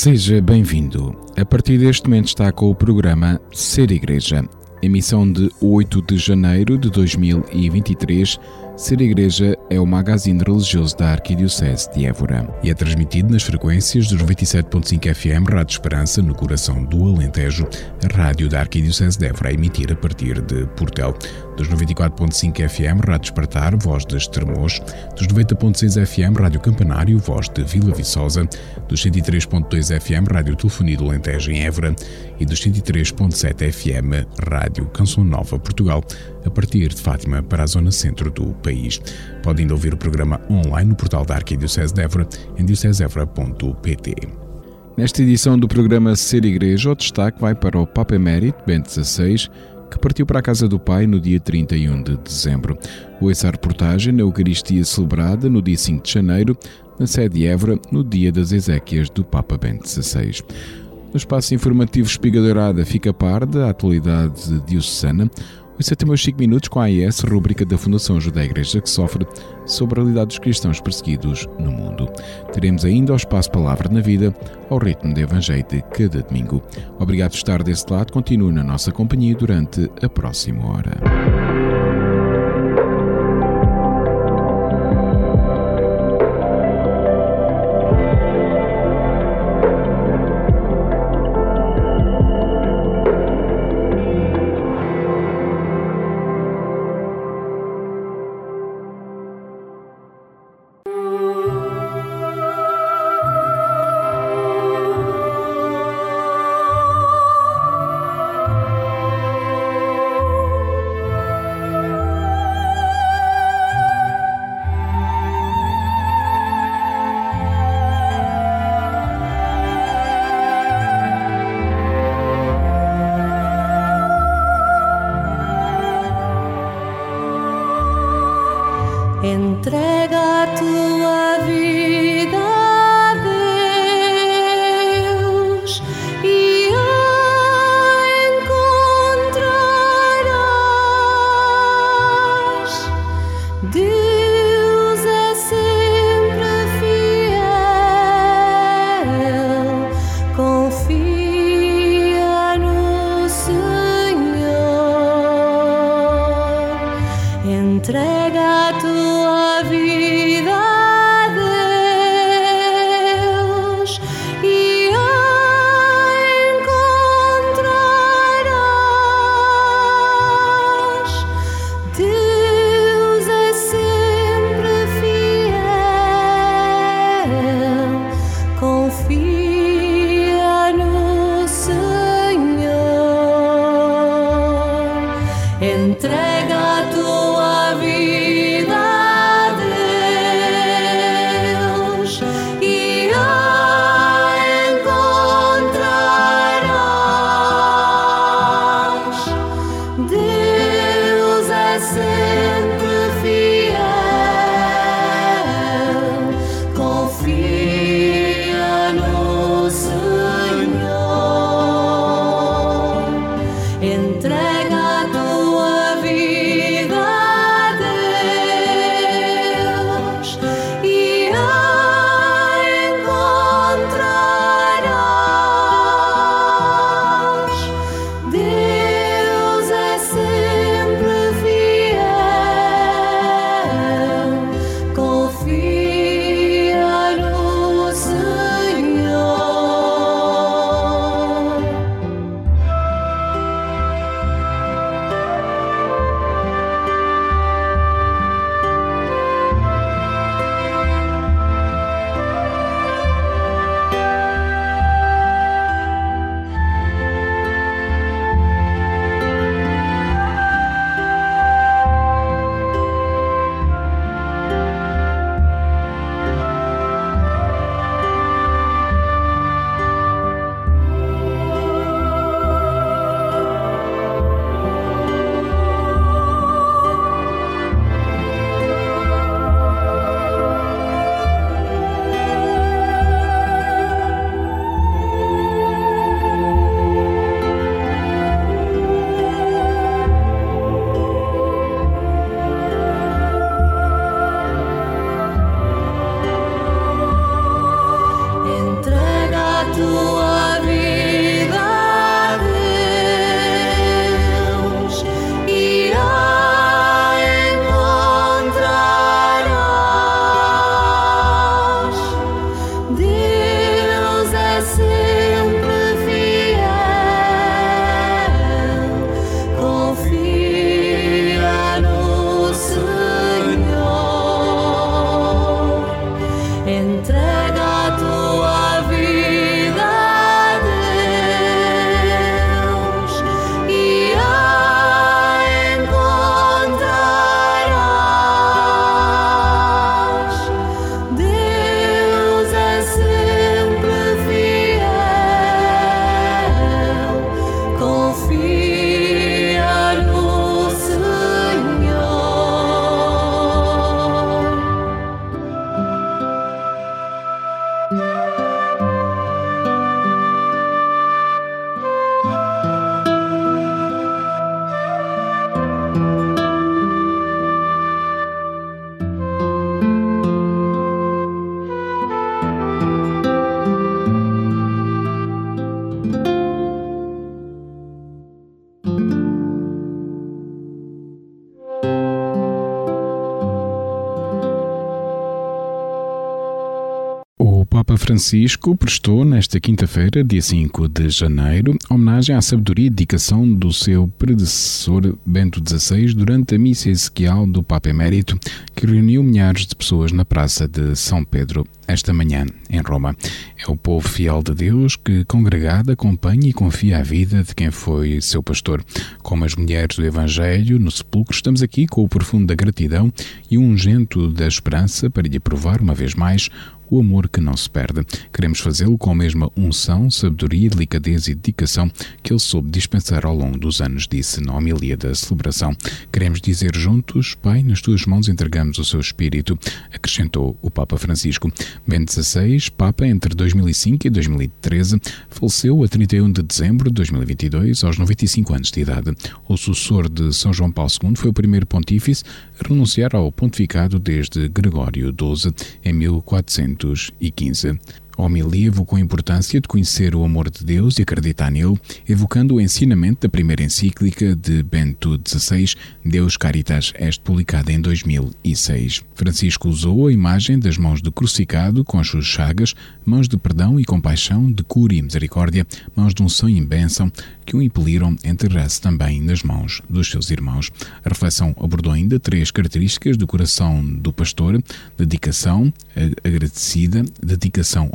Seja bem-vindo. A partir deste momento está com o programa Ser Igreja, emissão de 8 de janeiro de 2023 Ser Igreja é o magazine religioso da Arquidiocese de Évora e é transmitido nas frequências dos 97.5 FM Rádio Esperança, no coração do Alentejo, a rádio da Arquidiocese de Évora a emitir a partir de Portel, dos 94.5 FM Rádio Espartar, voz de Estremoz, dos 90.6 FM Rádio Campanário, voz de Vila Viçosa, dos 103.2 FM Rádio Telefonia do em Évora e dos 103.7 FM Rádio Canção Nova Portugal, a partir de Fátima para a zona centro do país. Podem ainda ouvir o programa online no portal da Arquidiocese de Évora em diocesevra.pt. Nesta edição do programa Ser Igreja, o destaque vai para o Papa Emérito Bento XVI, que partiu para a casa do Pai no dia 31 de dezembro. Ouça a reportagem na Eucaristia celebrada no dia 5 de janeiro, na sede de Évora, no dia das Ezequias do Papa Bento XVI. No espaço informativo Espiga Dourada fica a par da atualidade diocesana, é até meus 5 minutos com a AIS, rubrica da Fundação Ajuda à Igreja que sofre sobre a realidade dos cristãos perseguidos no mundo. Teremos ainda o espaço Palavra na Vida, ao ritmo do Evangelho de cada domingo. Obrigado por estar desse lado, continue na nossa companhia durante a próxima hora. tua vida. Francisco prestou nesta quinta-feira, dia 5 de janeiro, homenagem à sabedoria e dedicação do seu predecessor Bento XVI durante a missa ezequial do Papa Emérito, que reuniu milhares de pessoas na Praça de São Pedro esta manhã, em Roma. É o povo fiel de Deus que, congregado, acompanha e confia a vida de quem foi seu pastor. Como as mulheres do Evangelho, no sepulcro, estamos aqui com o profundo da gratidão e um ungento da esperança para lhe provar, uma vez mais, o amor que não se perde. Queremos fazê-lo com a mesma unção, sabedoria, delicadeza e dedicação que ele soube dispensar ao longo dos anos, disse na homilia da celebração. Queremos dizer juntos, Pai, nas tuas mãos entregamos o seu espírito, acrescentou o Papa Francisco. Bento XVI, Papa entre 2005 e 2013, faleceu a 31 de dezembro de 2022, aos 95 anos de idade. O sucessor de São João Paulo II foi o primeiro pontífice a renunciar ao pontificado desde Gregório XII, em 1400 1915. Homilia evocou a importância de conhecer o amor de Deus e acreditar nele, evocando o ensinamento da primeira encíclica de Bento XVI, Deus Caritas Est, publicada em 2006. Francisco usou a imagem das mãos do crucificado com as suas chagas, mãos de perdão e compaixão, de cura e misericórdia, mãos de unção e bênção, que o impeliram a enterrar-se também nas mãos dos seus irmãos. A reflexão abordou ainda três características do coração do pastor: dedicação agradecida, dedicação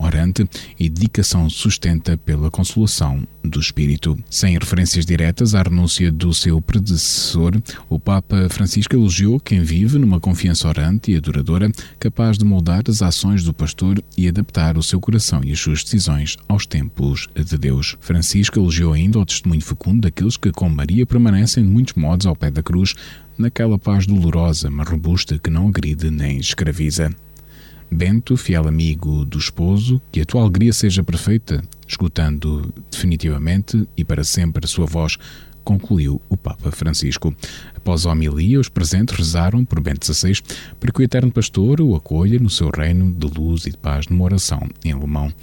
e dedicação sustenta pela consolação do espírito. Sem referências diretas à renúncia do seu predecessor, o Papa Francisco elogiou quem vive numa confiança orante e adoradora, capaz de moldar as ações do pastor e adaptar o seu coração e as suas decisões aos tempos de Deus. Francisco elogiou ainda o testemunho fecundo daqueles que, com Maria, permanecem de muitos modos ao pé da cruz, naquela paz dolorosa, mas robusta que não agride nem escraviza. Bento, fiel amigo do esposo, que a tua alegria seja perfeita, escutando definitivamente e para sempre a sua voz, concluiu o Papa Francisco. Após a homilia, os presentes rezaram por Bento XVI para que o Eterno Pastor o acolha no seu reino de luz e de paz numa oração em alemão.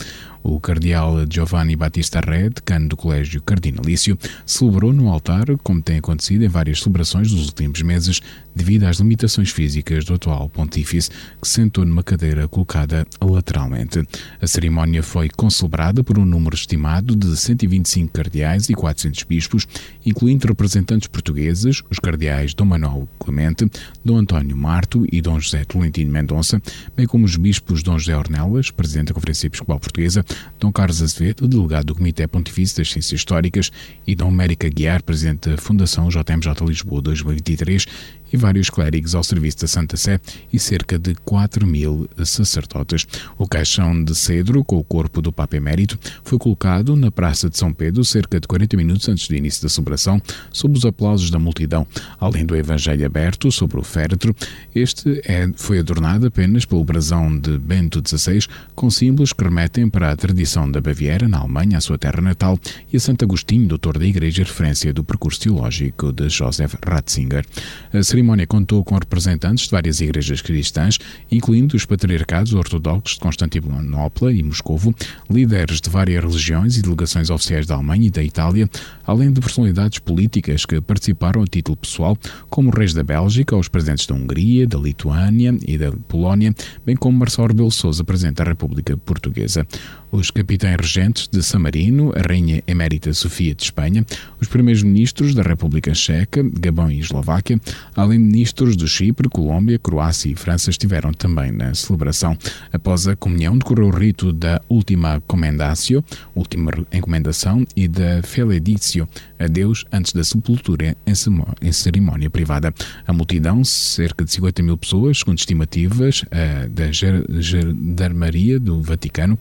O cardeal Giovanni Battista Re, decano do Colégio Cardinalício, celebrou no altar, como tem acontecido em várias celebrações dos últimos meses, devido às limitações físicas do atual pontífice, que sentou numa cadeira colocada lateralmente. A cerimónia foi concelebrada por um número estimado de 125 cardeais e 400 bispos, incluindo representantes portugueses, os cardeais Dom Manuel Clemente, Dom António Marto e Dom José Tolentino Mendonça, bem como os bispos Dom José Ornelas, presidente da Conferência Episcopal Portuguesa, Dom Carlos Azevedo, delegado do Comitê Pontifício das Ciências Históricas, e Dom América Guiar, presidente da Fundação JMJ Lisboa 2023, e vários clérigos ao serviço da Santa Sé e cerca de 4 mil sacerdotes. O caixão de cedro com o corpo do Papa Emérito foi colocado na Praça de São Pedro cerca de 40 minutos antes do início da celebração, sob os aplausos da multidão. Além do Evangelho aberto sobre o féretro, este é, foi adornado apenas pelo brasão de Bento XVI, com símbolos que remetem para a tradição da Baviera, na Alemanha, a sua terra natal, e a Santo Agostinho, doutor da Igreja, referência do percurso teológico de Joseph Ratzinger. A cerimónia contou com representantes de várias igrejas cristãs, incluindo os patriarcados ortodoxos de Constantinopla e Moscovo, líderes de várias religiões e delegações oficiais da Alemanha e da Itália, além de personalidades políticas que participaram a título pessoal, como reis da Bélgica, os presidentes da Hungria, da Lituânia e da Polónia, bem como Marcelo Rebelo Sousa, presidente da República Portuguesa os capitães regentes de San Marino, a Rainha Emérita Sofia de Espanha, os primeiros ministros da República Checa, Gabão e Eslováquia, além de ministros de Chipre, Colômbia, Croácia e França estiveram também na celebração. Após a comunhão, decorreu o rito da Última Comendatio, última encomendação, e da Feleditio, a Deus antes da sepultura em cerimónia privada. A multidão, cerca de 50 mil pessoas, segundo estimativas da Gendarmeria do Vaticano,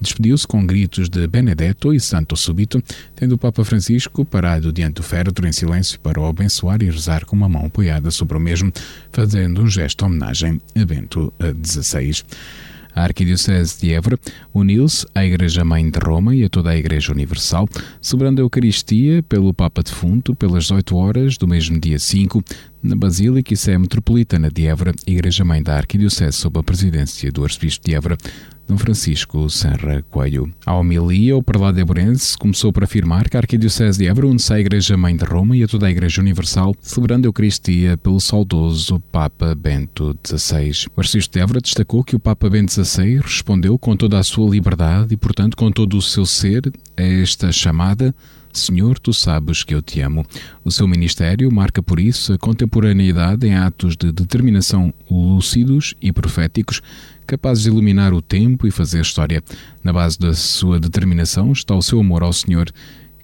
despediu-se com gritos de Benedetto e Santo Subito, tendo o Papa Francisco parado diante do féretro em silêncio para o abençoar e rezar com uma mão apoiada sobre o mesmo, fazendo um gesto de homenagem a Bento XVI. A Arquidiocese de Évora uniu-se à Igreja-Mãe de Roma e a toda a Igreja Universal, celebrando a Eucaristia pelo Papa defunto pelas 8 horas do mesmo dia 5, na Basílica e Sé Metropolitana de Évora, Igreja-Mãe da Arquidiocese sob a presidência do Arcebispo de Évora, D. Francisco Serra Coelho. A homilia, o prelado Eborense começou por afirmar que a Arquidiocese de Évora une-se à Igreja-Mãe de Roma e a toda a Igreja Universal, celebrando a Eucaristia pelo saudoso Papa Bento XVI. O Arcebispo de Évora destacou que o Papa Bento XVI respondeu com toda a sua liberdade e, portanto, com todo o seu ser a esta chamada Senhor, tu sabes que eu te amo. O seu ministério marca por isso a contemporaneidade em atos de determinação lúcidos e proféticos capazes de iluminar o tempo e fazer história. Na base da sua determinação está o seu amor ao Senhor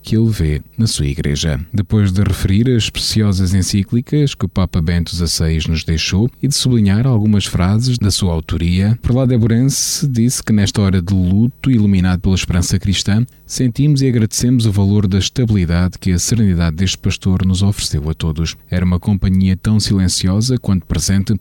que ele vê na sua Igreja. Depois de referir as preciosas encíclicas que o Papa Bento XVI nos deixou e de sublinhar algumas frases da sua autoria, Prelado Eburense disse que nesta hora de luto, iluminado pela esperança cristã, sentimos e agradecemos o valor da estabilidade que a serenidade deste pastor nos ofereceu a todos. Era uma companhia tão silenciosa quanto presente,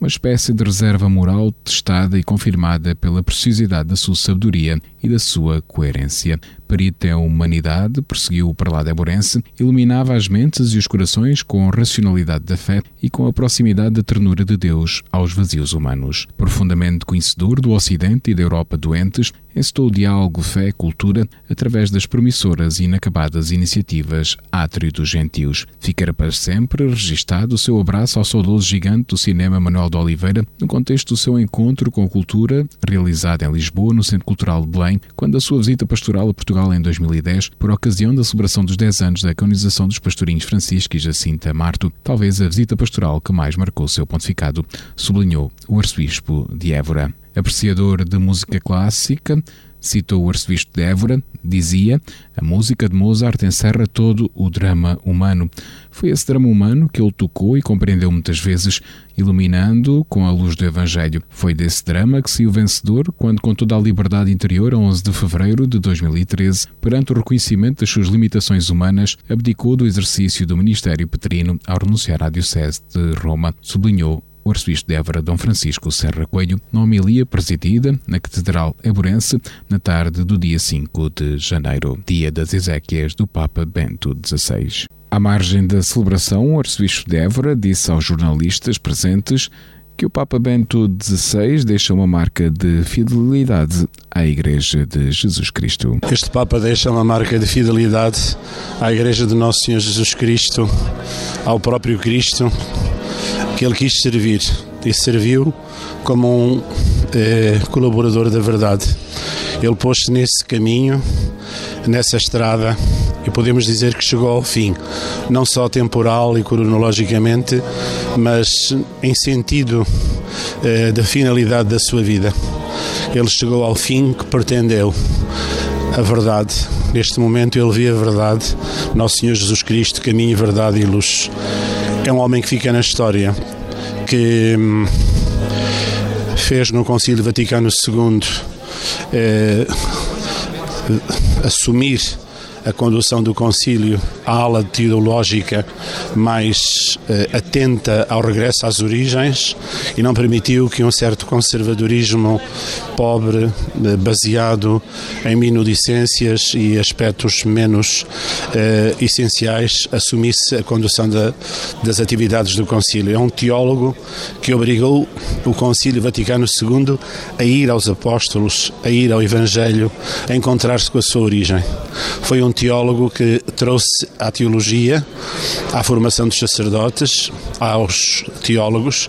uma espécie de reserva moral testada e confirmada pela preciosidade da sua sabedoria e da sua coerência. Perito em humanidade, perseguiu o prelado eborense, iluminava as mentes e os corações com a racionalidade da fé e com a proximidade da ternura de Deus aos vazios humanos. Profundamente conhecedor do Ocidente e da Europa doentes, encetou diálogo fé-cultura através das promissoras e inacabadas iniciativas Átrio dos Gentios. Ficará para sempre registado o seu abraço ao saudoso gigante do cinema Manuel de Oliveira no contexto do seu encontro com a cultura, realizado em Lisboa, no Centro Cultural de Belém, quando a sua visita pastoral a Portugal em 2010, por ocasião da celebração dos 10 anos da canonização dos pastorinhos Francisco e Jacinta Marto, talvez a visita pastoral que mais marcou seu pontificado, sublinhou o arcebispo de Évora. Apreciador de música clássica, citou o arcebispo de Évora, dizia: A música de Mozart encerra todo o drama humano. Foi esse drama humano que ele tocou e compreendeu muitas vezes, iluminando com a luz do Evangelho. Foi desse drama que saiu vencedor quando, com toda a liberdade interior, a 11 de fevereiro de 2013, perante o reconhecimento das suas limitações humanas, abdicou do exercício do ministério petrino ao renunciar à Diocese de Roma, sublinhou o arcebispo de Évora, Dom Francisco Serra Coelho, na homilia presidida na Catedral Eborense na tarde do dia 5 de janeiro, dia das Ezequias do Papa Bento XVI. À margem da celebração, o arcebispo de Évora disse aos jornalistas presentes que o Papa Bento XVI deixa uma marca de fidelidade à Igreja de Jesus Cristo. Este Papa deixa uma marca de fidelidade à Igreja de Nosso Senhor Jesus Cristo, ao próprio Cristo, que ele quis servir e serviu como um eh, colaborador da verdade. Ele pôs-se nesse caminho, nessa estrada, e podemos dizer que chegou ao fim, não só temporal e cronologicamente, mas em sentido eh, da finalidade da sua vida. Ele chegou ao fim que pretendeu, a verdade. Neste momento ele vê a verdade, Nosso Senhor Jesus Cristo, caminho, verdade e luz. É um homem que fica na história, que hum, fez no Concílio Vaticano II eh, assumir a condução do concílio à ala teológica mais eh, atenta ao regresso às origens e não permitiu que um certo conservadorismo pobre, eh, baseado em minudicências e aspectos menos eh, essenciais, assumisse a condução da, das atividades do concílio. É um teólogo que obrigou o concílio Vaticano II a ir aos apóstolos, a ir ao Evangelho, a encontrar-se com a sua origem. Foi um teólogo que trouxe à teologia, à formação dos sacerdotes, aos teólogos,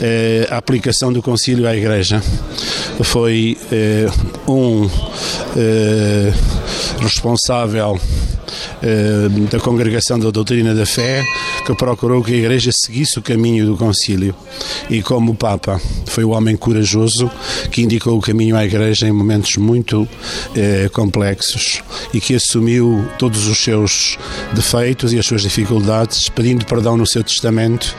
eh, a aplicação do concílio à Igreja. Foi eh, um eh, responsável eh, da Congregação da Doutrina da Fé, que procurou que a Igreja seguisse o caminho do concílio. E como Papa foi o homem corajoso que indicou o caminho à Igreja em momentos muito eh, complexos e que assumiu todos os seus defeitos e as suas dificuldades, pedindo perdão no seu testamento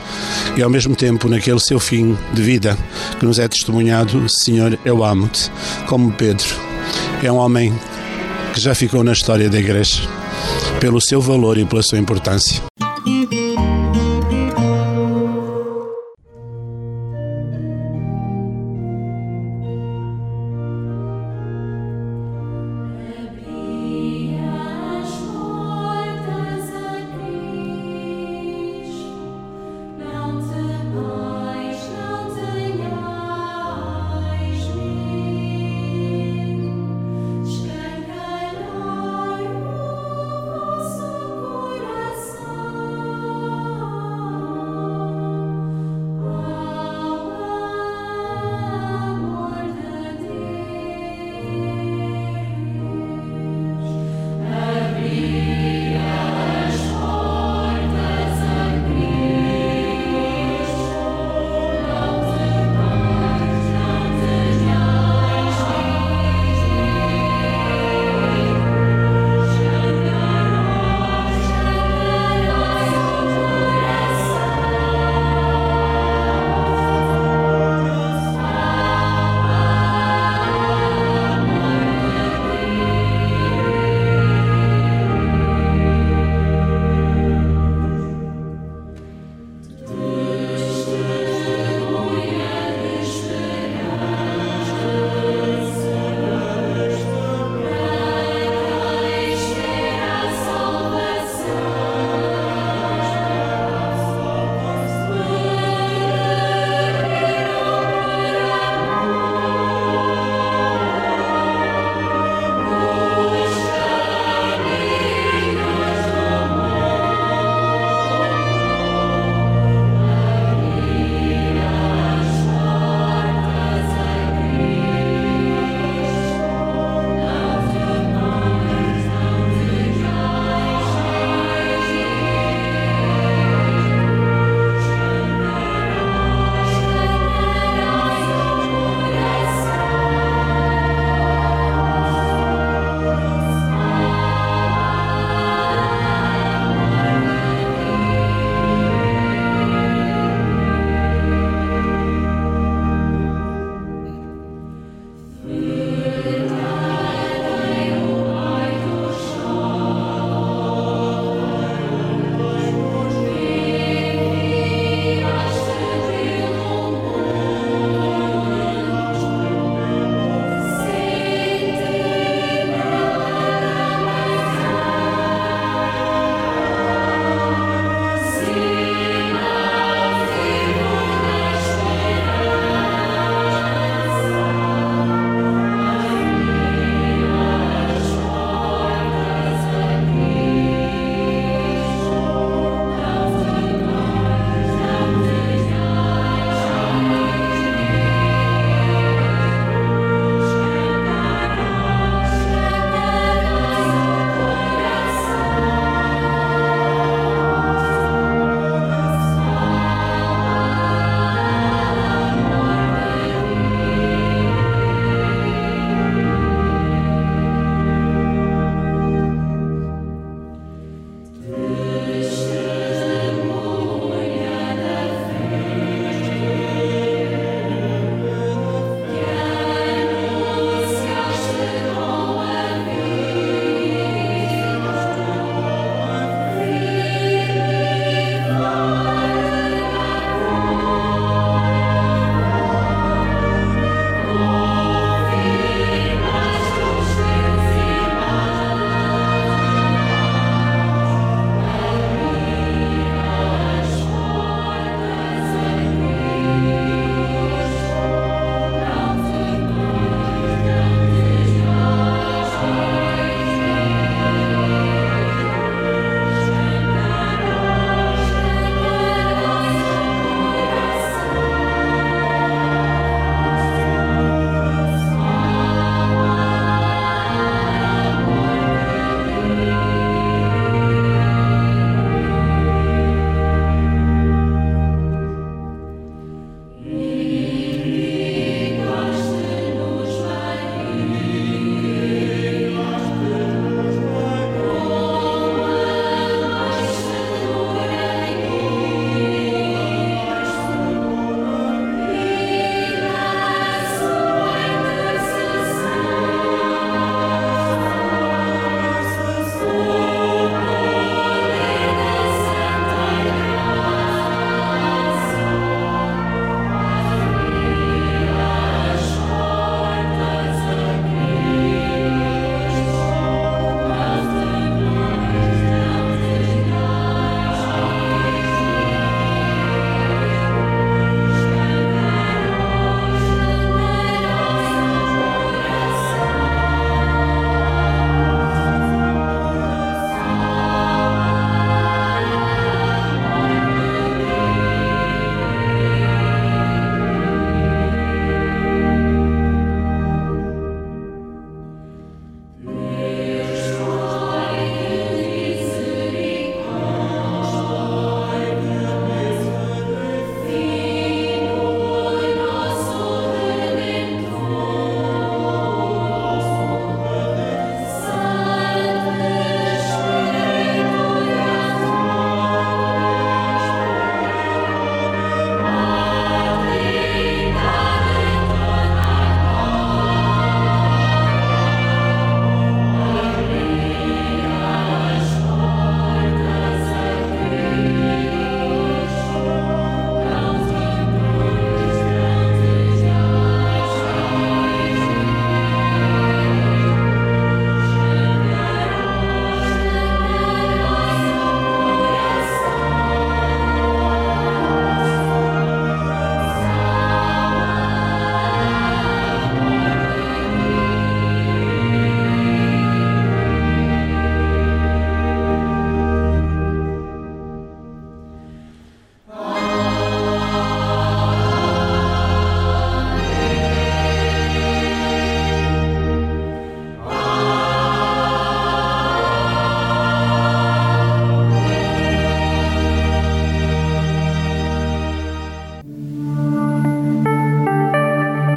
e ao mesmo tempo naquele seu fim de vida que nos é testemunhado, Senhor, eu amo-te, como Pedro. É um homem que já ficou na história da Igreja pelo seu valor e pela sua importância.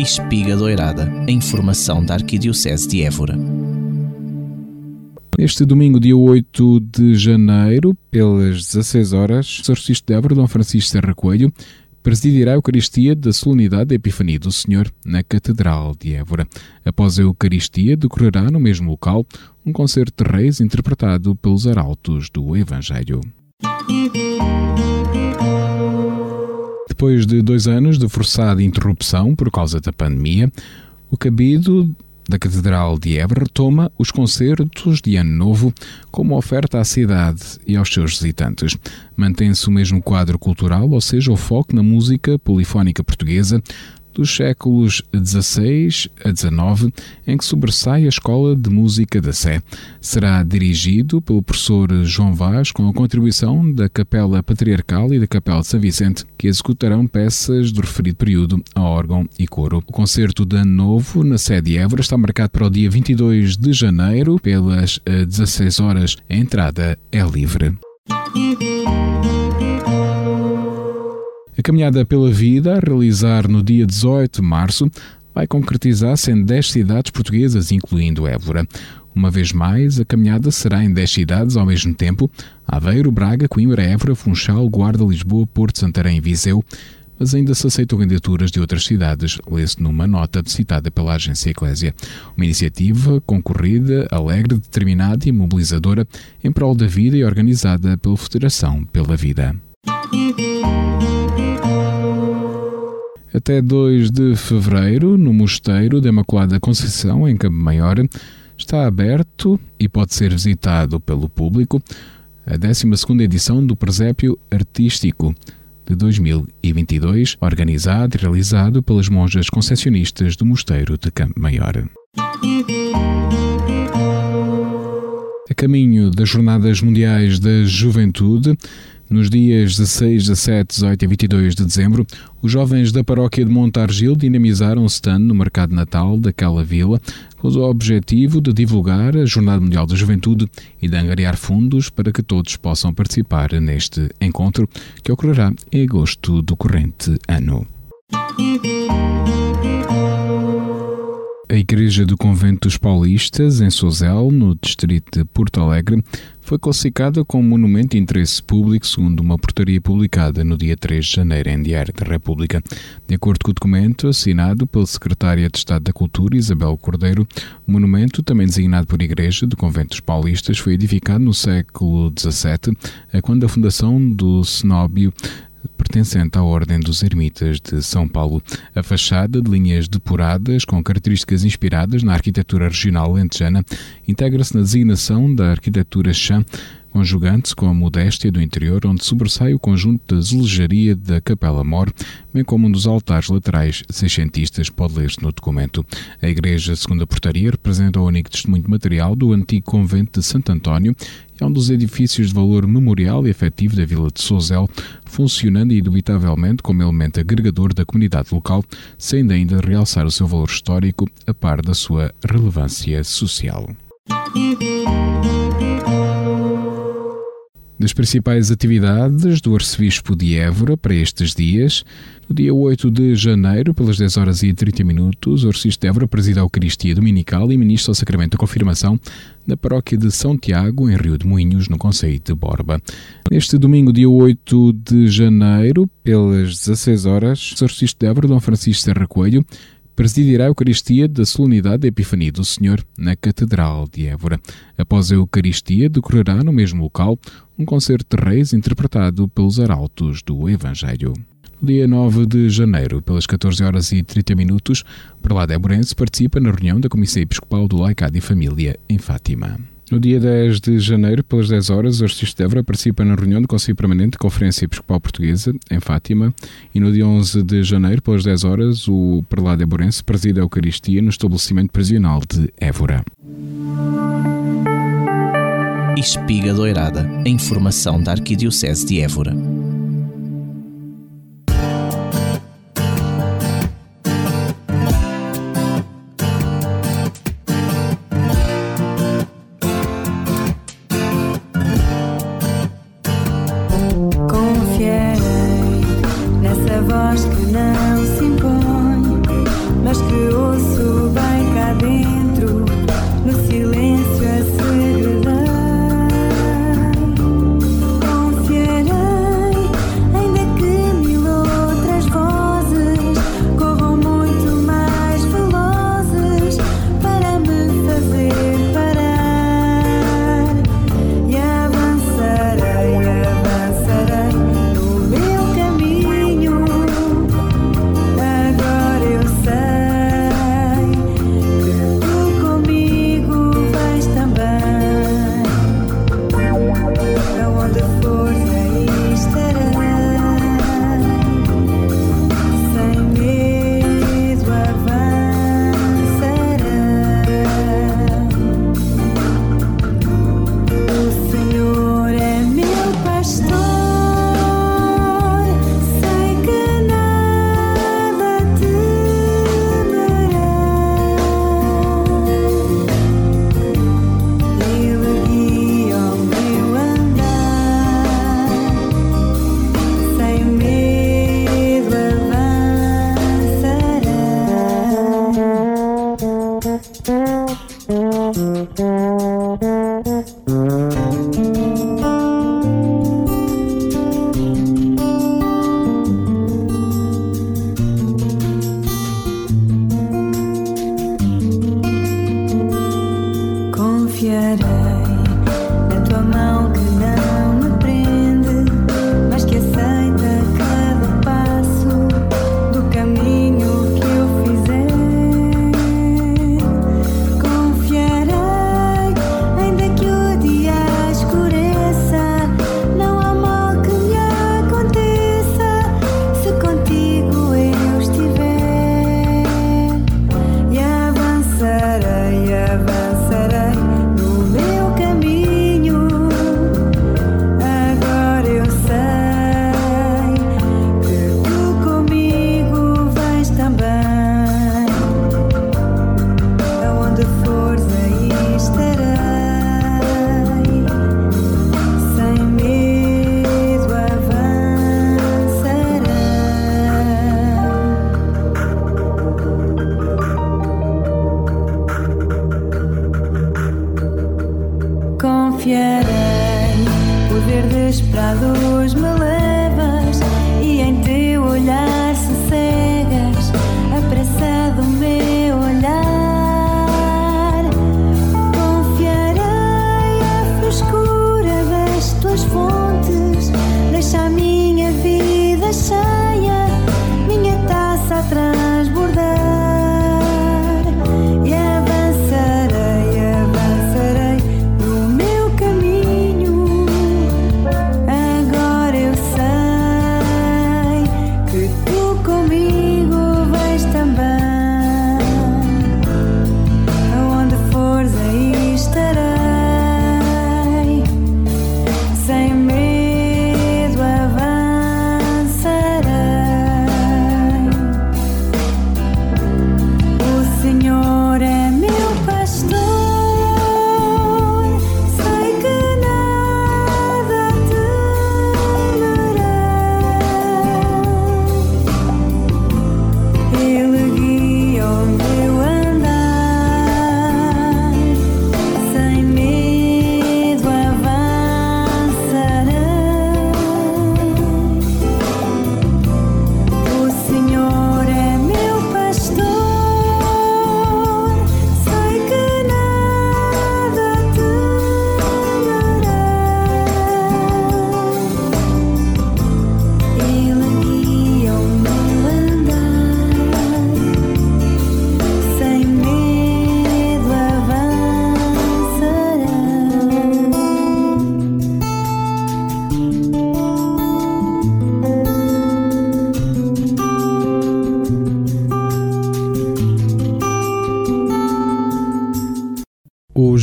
Espiga Doirada, a informação da Arquidiocese de Évora. Este domingo, dia 8 de janeiro, pelas 16 horas, o Exorcista de Évora, Dom Francisco Serra Coelho, presidirá a Eucaristia da Solenidade da Epifania do Senhor na Catedral de Évora. Após a Eucaristia, decorrerá no mesmo local um concerto de reis interpretado pelos arautos do Evangelho. Depois de dois anos de forçada interrupção por causa da pandemia, o cabido da Catedral de Évora retoma os concertos de Ano Novo como oferta à cidade e aos seus visitantes. Mantém-se o mesmo quadro cultural, ou seja, o foco na música polifónica portuguesa, dos séculos XVI a XIX, em que sobressai a Escola de Música da Sé. Será dirigido pelo professor João Vaz, com a contribuição da Capela Patriarcal e da Capela de São Vicente, que executarão peças do referido período a órgão e coro. O concerto de Ano Novo, na sede Évora, está marcado para o dia 22 de janeiro, pelas 16 horas. A entrada é livre. Caminhada pela vida, a realizar no dia 18 de março, vai concretizar-se em 10 cidades portuguesas, incluindo Évora. Uma vez mais, a caminhada será em 10 cidades ao mesmo tempo: Aveiro, Braga, Coimbra, Évora, Funchal, Guarda, Lisboa, Porto, Santarém e Viseu. Mas ainda se aceitam candidaturas de outras cidades, lê-se numa nota citada pela agência Eclésia. Uma iniciativa concorrida, alegre, determinada e mobilizadora em prol da vida e organizada pela Federação pela Vida. Até 2 de fevereiro, no Mosteiro da Imaculada Conceição, em Campo Maior, está aberto e pode ser visitado pelo público a 12 edição do Presépio Artístico de 2022, organizado e realizado pelas monjas concessionistas do Mosteiro de Campo Maior. A caminho das Jornadas Mundiais da Juventude, nos dias 16, 17, 18 e 22 de dezembro, os jovens da paróquia de Montargil dinamizaram um stand no mercado natal daquela vila com o objetivo de divulgar a Jornada Mundial da Juventude e de angariar fundos para que todos possam participar neste encontro que ocorrerá em agosto do corrente ano. A Igreja do Convento dos Paulistas, em Sozel, no distrito de Porto Alegre, foi classificada como monumento de interesse público segundo uma portaria publicada no dia 3 de janeiro em Diário da República. De acordo com o documento assinado pela Secretária de Estado da Cultura, Isabel Cordeiro, o monumento, também designado por Igreja do Convento dos Paulistas, foi edificado no século XVII, quando a fundação do Cenóbio pertencente à Ordem dos Ermitas de São Paulo. A fachada, de linhas depuradas com características inspiradas na arquitetura regional lentejana, integra-se na designação da arquitetura chã, conjugante-se com a modéstia do interior, onde sobressai o conjunto da azulejaria da Capela Mor, bem como um dos altares laterais seiscentistas, pode ler-se no documento. A igreja, segundo a portaria, representa o único testemunho material do antigo convento de Santo António é um dos edifícios de valor memorial e efetivo da vila de Sozel, funcionando indubitavelmente como elemento agregador da comunidade local, sem ainda realçar o seu valor histórico a par da sua relevância social. Das principais atividades do Arcebispo de Évora para estes dias. No dia 8 de janeiro, pelas 10 horas e 30 minutos, o Arcebispo de Évora presida a Eucaristia Dominical e ministra o Sacramento da Confirmação na paróquia de São Tiago, em Rio de Moinhos, no Conceito de Borba. Neste domingo, dia 8 de janeiro, pelas 16 horas, o Arcebispo de Évora, Dom Francisco Serra Coelho, presidirá a Eucaristia da Solenidade da Epifania do Senhor na Catedral de Évora. Após a Eucaristia, decorrerá no mesmo local um concerto de reis interpretado pelos arautos do Evangelho. No dia 9 de janeiro, pelas 14 horas e 30 minutos, Prelado Éborense participa na reunião da Comissão Episcopal do Laicado e Família em Fátima. No dia 10 de janeiro, pelas 10 horas, o Arcebispo de Évora participa na reunião do Conselho Permanente da Conferência Episcopal Portuguesa, em Fátima, e no dia 11 de janeiro, pelas 10 horas, o prelado Eborense preside a Eucaristia no estabelecimento prisional de Évora. Espiga Doirada, a informação da Arquidiocese de Évora. mest u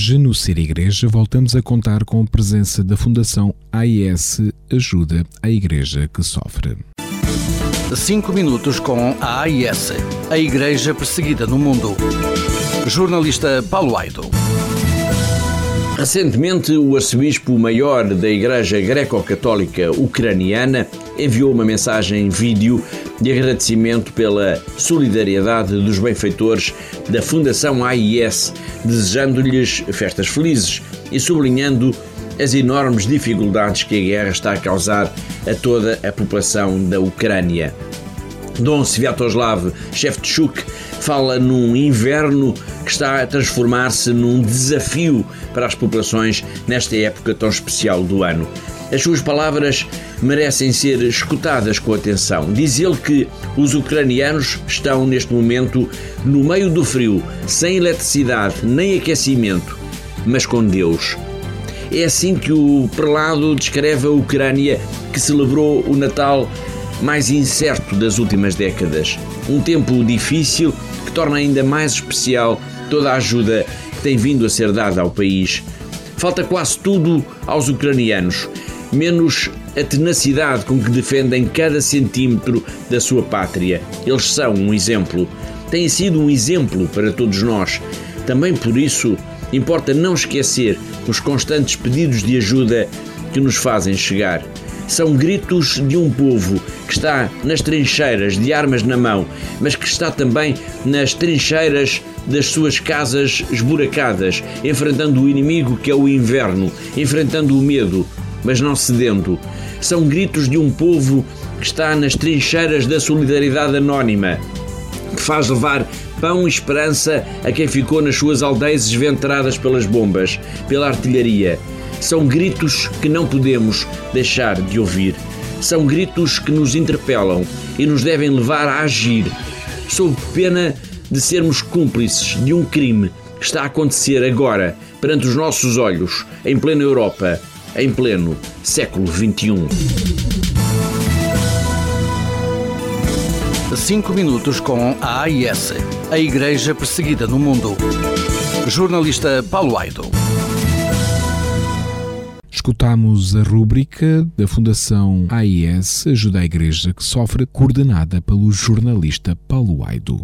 Hoje, no Ser Igreja, voltamos a contar com a presença da Fundação AIS Ajuda a Igreja que Sofre. 5 minutos com a AIS, a Igreja Perseguida no Mundo. Jornalista Paulo Aido. Recentemente, o arcebispo maior da Igreja Greco-Católica Ucraniana enviou uma mensagem vídeo de agradecimento pela solidariedade dos benfeitores da Fundação AIS, desejando-lhes festas felizes e sublinhando as enormes dificuldades que a guerra está a causar a toda a população da Ucrânia. Dom Sviatoslav Shevchuk fala num inverno que está a transformar-se num desafio para as populações nesta época tão especial do ano. As suas palavras merecem ser escutadas com atenção. Diz ele que os ucranianos estão neste momento no meio do frio, sem eletricidade nem aquecimento, mas com Deus. É assim que o prelado descreve a Ucrânia que celebrou o Natal mais incerto das últimas décadas. Um tempo difícil que torna ainda mais especial toda a ajuda que tem vindo a ser dada ao país. Falta quase tudo aos ucranianos, menos a tenacidade com que defendem cada centímetro da sua pátria. Eles são um exemplo. Têm sido um exemplo para todos nós. Também por isso, importa não esquecer os constantes pedidos de ajuda que nos fazem chegar. São gritos de um povo que está nas trincheiras de armas na mão, mas que está também nas trincheiras das suas casas esburacadas, enfrentando o inimigo que é o inverno, enfrentando o medo, mas não cedendo. São gritos de um povo que está nas trincheiras da solidariedade anónima, que faz levar pão e esperança a quem ficou nas suas aldeias esventradas pelas bombas, pela artilharia. São gritos que não podemos deixar de ouvir. São gritos que nos interpelam e nos devem levar a agir, sob pena de sermos cúmplices de um crime que está a acontecer agora, perante os nossos olhos, em plena Europa, em pleno século XXI. 5 minutos com a AIS, a Igreja Perseguida no Mundo. Jornalista Paulo Aido. Escutamos a rúbrica da Fundação AIS Ajuda a Igreja que Sofre, coordenada pelo jornalista Paulo Aido.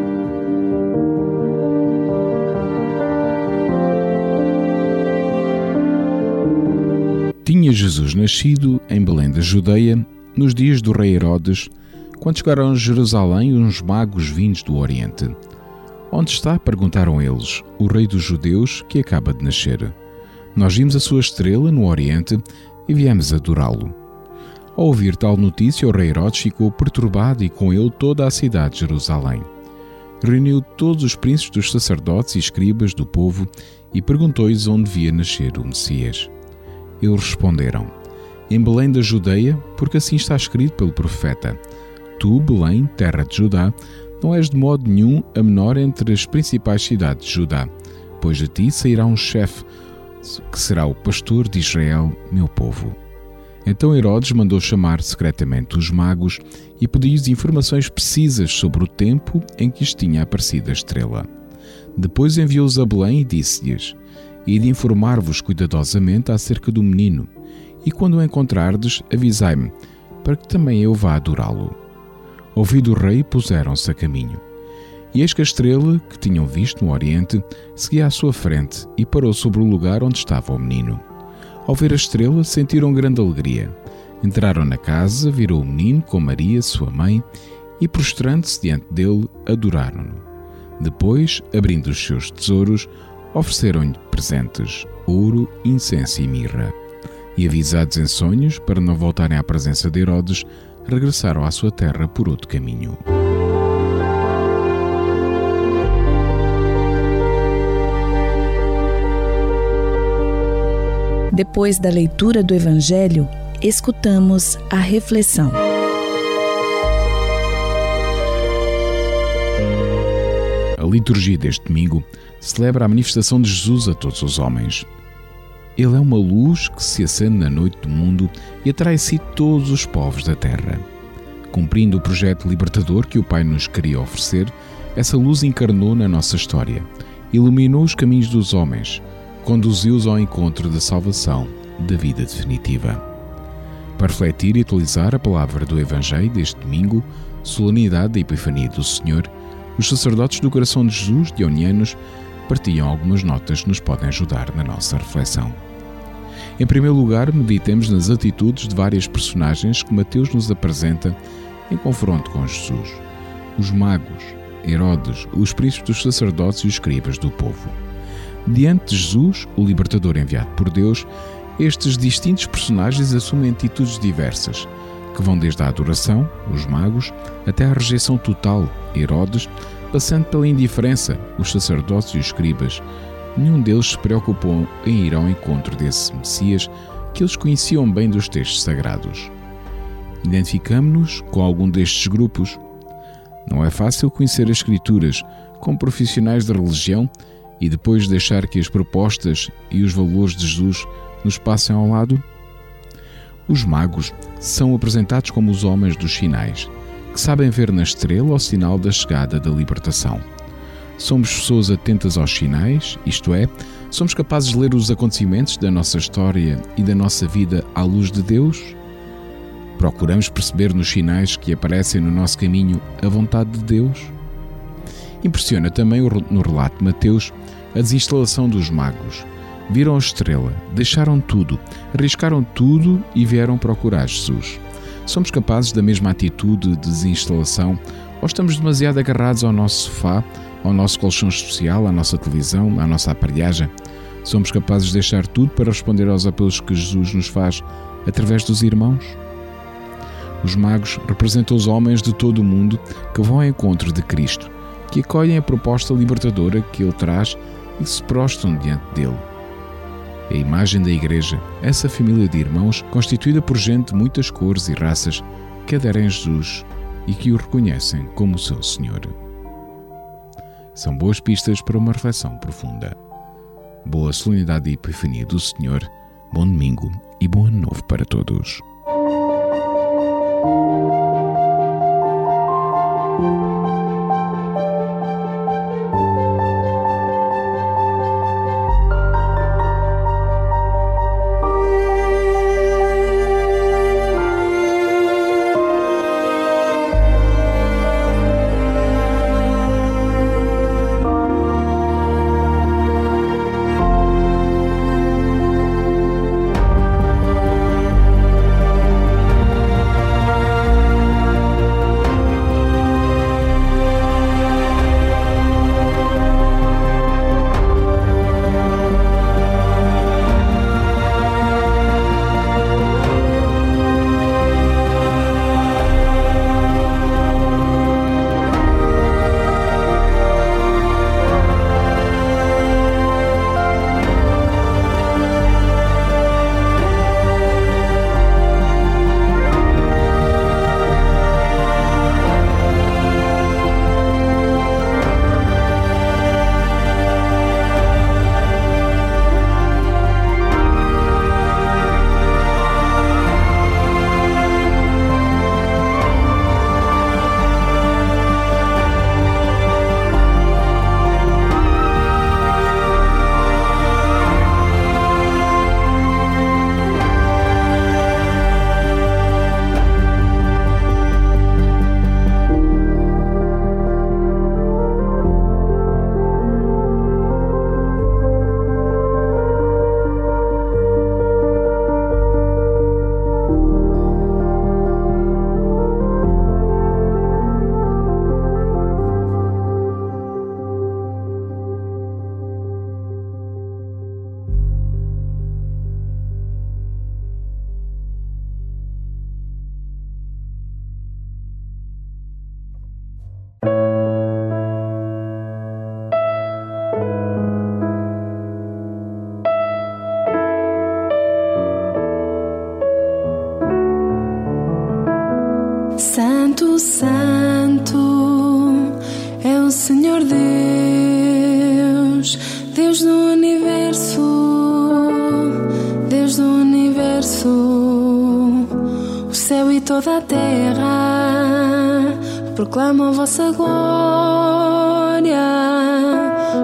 Tinha Jesus nascido em Belém da Judeia, nos dias do rei Herodes, quando chegaram a Jerusalém uns magos vindos do Oriente. Onde está? perguntaram eles, o rei dos judeus que acaba de nascer. Nós vimos a sua estrela no Oriente e viemos adorá-lo. Ao ouvir tal notícia, o rei Herodes ficou perturbado e com ele toda a cidade de Jerusalém. Reuniu todos os príncipes dos sacerdotes e escribas do povo e perguntou-lhes onde devia nascer o Messias. Eles responderam: Em Belém da Judeia, porque assim está escrito pelo profeta: Tu, Belém, terra de Judá, não és de modo nenhum a menor entre as principais cidades de Judá, pois de ti sairá um chefe, que será o pastor de Israel, meu povo. Então Herodes mandou chamar secretamente os magos e pediu-lhes informações precisas sobre o tempo em que lhes tinha aparecido a estrela. Depois enviou-os a Belém e disse-lhes: e de informar-vos cuidadosamente acerca do menino, e quando o encontrardes, avisai-me, para que também eu vá adorá-lo. Ouvido o rei, puseram-se a caminho. E eis que a estrela, que tinham visto no oriente, seguia à sua frente e parou sobre o lugar onde estava o menino. Ao ver a estrela, sentiram grande alegria. Entraram na casa, viram o menino com Maria, sua mãe, e prostrando-se diante dele, adoraram-no. Depois, abrindo os seus tesouros, ofereceram-lhe presentes, ouro, incenso e mirra. E avisados em sonhos, para não voltarem à presença de Herodes, regressaram à sua terra por outro caminho. Depois da leitura do Evangelho, escutamos a reflexão. A liturgia deste domingo celebra a manifestação de Jesus a todos os homens. Ele é uma luz que se acende na noite do mundo e atrai a si todos os povos da terra. Cumprindo o projeto libertador que o Pai nos queria oferecer, essa luz encarnou na nossa história, iluminou os caminhos dos homens, conduziu-os ao encontro da salvação, da vida definitiva. Para refletir e atualizar a palavra do Evangelho deste domingo, solenidade da Epifania do Senhor, os sacerdotes do coração de Jesus, dionianos, partilham algumas notas que nos podem ajudar na nossa reflexão. Em primeiro lugar, meditemos nas atitudes de várias personagens que Mateus nos apresenta em confronto com Jesus: os magos, Herodes, os príncipes dos sacerdotes e os escribas do povo. Diante de Jesus, o libertador enviado por Deus, estes distintos personagens assumem atitudes diversas, que vão desde a adoração, os magos, até à rejeição total, Herodes, passando pela indiferença, os sacerdotes e os escribas. Nenhum deles se preocupou em ir ao encontro desse Messias que eles conheciam bem dos textos sagrados. Identificamos-nos com algum destes grupos. Não é fácil conhecer as Escrituras como profissionais da religião e depois deixar que as propostas e os valores de Jesus nos passem ao lado? Os magos são apresentados como os homens dos sinais que sabem ver na estrela o sinal da chegada da libertação. Somos pessoas atentas aos sinais, isto é, somos capazes de ler os acontecimentos da nossa história e da nossa vida à luz de Deus? Procuramos perceber nos sinais que aparecem no nosso caminho a vontade de Deus? Impressiona também no relato de Mateus a desinstalação dos magos. Viram a estrela, deixaram tudo, arriscaram tudo e vieram procurar Jesus. Somos capazes da mesma atitude de desinstalação ou estamos demasiado agarrados ao nosso sofá, ao nosso colchão especial, à nossa televisão, à nossa aparelhagem? Somos capazes de deixar tudo para responder aos apelos que Jesus nos faz através dos irmãos? Os magos representam os homens de todo o mundo que vão ao encontro de Cristo, que acolhem a proposta libertadora que Ele traz e se prostram diante dele a imagem da Igreja, essa família de irmãos constituída por gente de muitas cores e raças que aderem a Jesus e que o reconhecem como seu Senhor. São boas pistas para uma reflexão profunda. Boa solenidade e epifania do Senhor, bom domingo e bom ano novo para todos. Toda a terra proclama a vossa glória,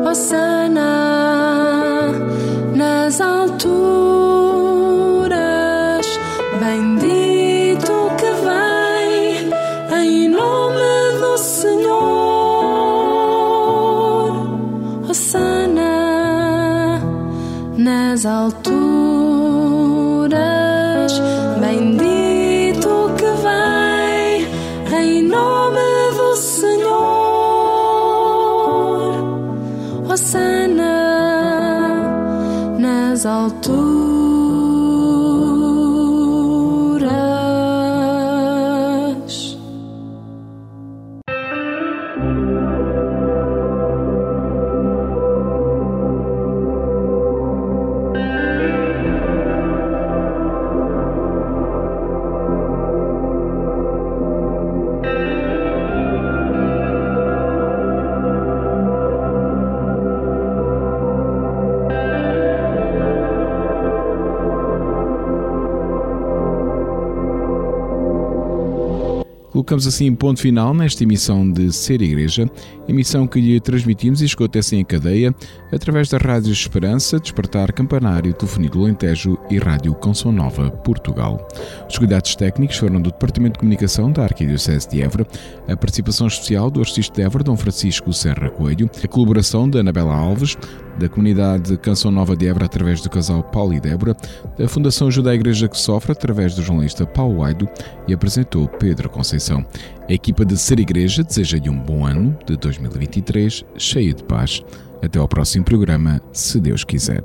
Osana nas alturas, bendito que vem em nome do Senhor, Osana nas alturas, Colocamos assim ponto final nesta emissão de Ser Igreja, emissão que lhe transmitimos e escuta assim em cadeia através da Rádio Esperança, Despertar Campanário, Telefonia do Alentejo e Rádio Canção Nova, Portugal. Os cuidados técnicos foram do Departamento de Comunicação da Arquidiocese de Évora, a participação especial do artista de Évora, Dom Francisco Serra Coelho, a colaboração da Anabela Alves, da comunidade Canção Nova de Évora através do casal Paulo e Débora, da Fundação Ajuda à Igreja que Sofre através do jornalista Paulo Aido e apresentou Pedro Conceição. A equipa de Ser Igreja deseja-lhe um bom ano de 2023, cheio de paz. Até ao próximo programa, se Deus quiser.